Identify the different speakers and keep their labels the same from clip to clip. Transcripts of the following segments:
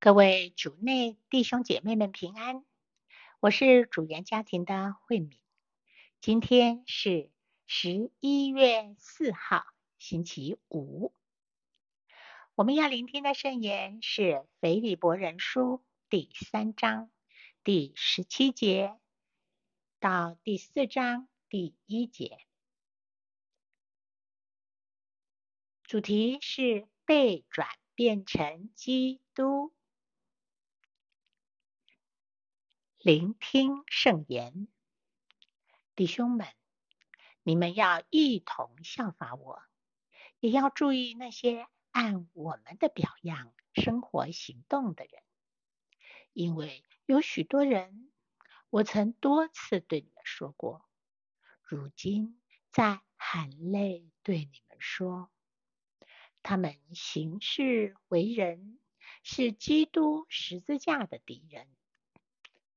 Speaker 1: 各位主内弟兄姐妹们平安，我是主言家庭的慧敏。今天是十一月四号，星期五。我们要聆听的圣言是腓立伯人书第三章第十七节到第四章第一节，主题是被转变成基督。聆听圣言，弟兄们，你们要一同效法我，也要注意那些按我们的表样生活行动的人，因为有许多人，我曾多次对你们说过，如今在含泪对你们说，他们行事为人是基督十字架的敌人。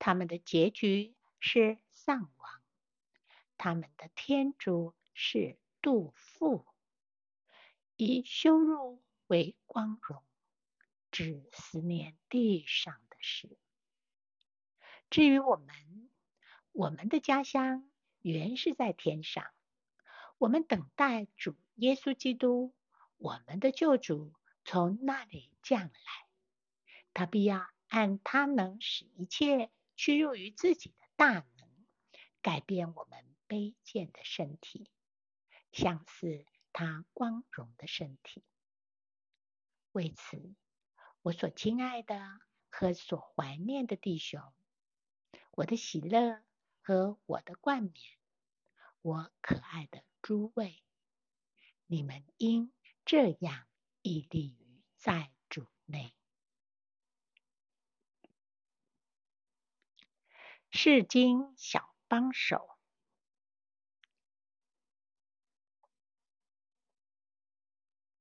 Speaker 1: 他们的结局是丧亡，他们的天主是杜甫，以羞辱为光荣，只思念地上的事。至于我们，我们的家乡原是在天上，我们等待主耶稣基督，我们的救主从那里降来，他必要按他能使一切。屈辱于自己的大能，改变我们卑贱的身体，相似他光荣的身体。为此，我所亲爱的和所怀念的弟兄，我的喜乐和我的冠冕，我可爱的诸位，你们应这样屹立于在主内。释经小帮手，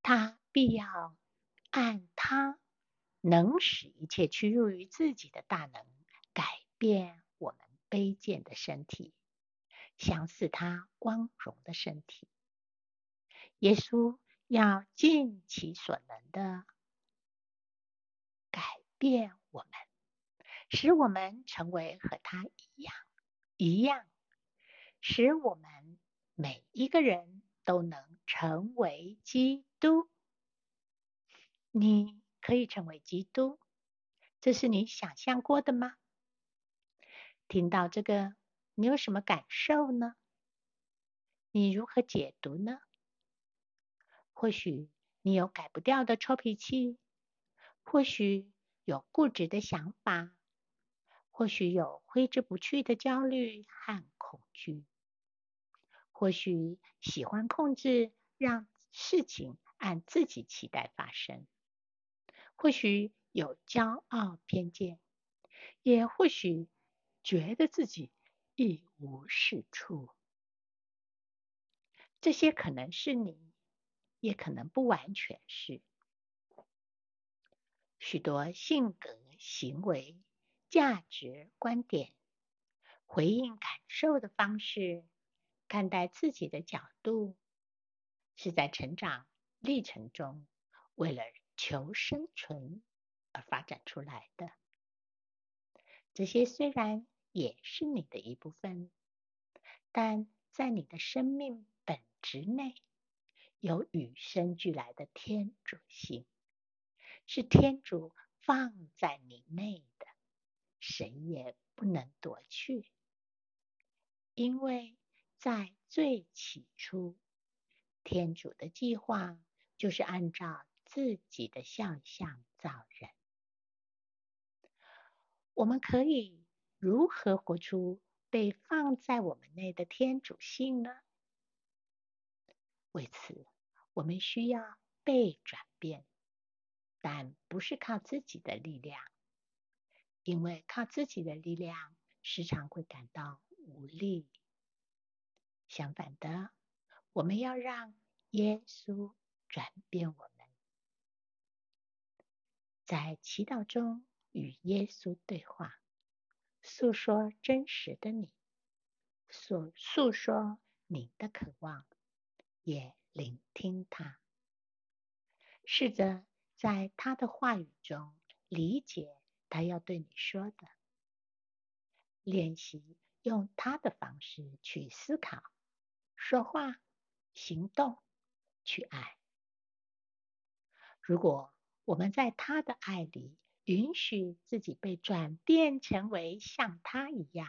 Speaker 1: 他必要按他能使一切屈辱于自己的大能，改变我们卑贱的身体，相似他光荣的身体。耶稣要尽其所能的改变我们。使我们成为和他一样，一样，使我们每一个人都能成为基督。你可以成为基督，这是你想象过的吗？听到这个，你有什么感受呢？你如何解读呢？或许你有改不掉的臭脾气，或许有固执的想法。或许有挥之不去的焦虑和恐惧，或许喜欢控制，让事情按自己期待发生，或许有骄傲偏见，也或许觉得自己一无是处。这些可能是你，也可能不完全是。许多性格行为。价值观点、回应感受的方式、看待自己的角度，是在成长历程中为了求生存而发展出来的。这些虽然也是你的一部分，但在你的生命本质内，有与生俱来的天主性，是天主放在你内的。谁也不能夺去，因为在最起初，天主的计划就是按照自己的肖像造人。我们可以如何活出被放在我们内的天主性呢？为此，我们需要被转变，但不是靠自己的力量。因为靠自己的力量，时常会感到无力。相反的，我们要让耶稣转变我们，在祈祷中与耶稣对话，诉说真实的你，诉诉说你的渴望，也聆听他，试着在他的话语中理解他要对你说的，练习用他的方式去思考、说话、行动、去爱。如果我们在他的爱里，允许自己被转变成为像他一样，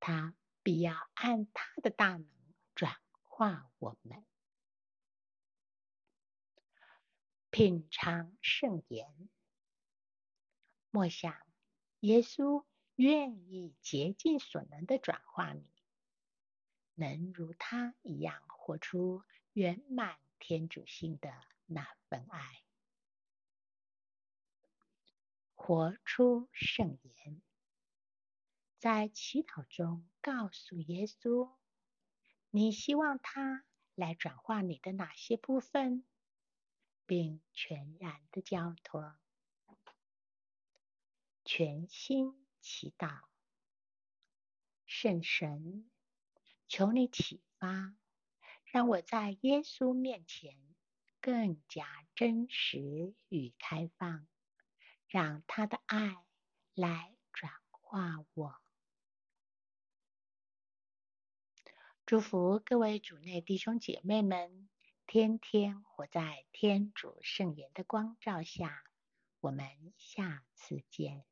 Speaker 1: 他必要按他的大能转化我们。品尝圣言，默想耶稣愿意竭尽所能的转化你，能如他一样活出圆满天主性的那份爱。活出圣言，在祈祷中告诉耶稣，你希望他来转化你的哪些部分。并全然的交托，全心祈祷，圣神，求你启发，让我在耶稣面前更加真实与开放，让他的爱来转化我。祝福各位主内弟兄姐妹们。天天活在天主圣言的光照下，我们下次见。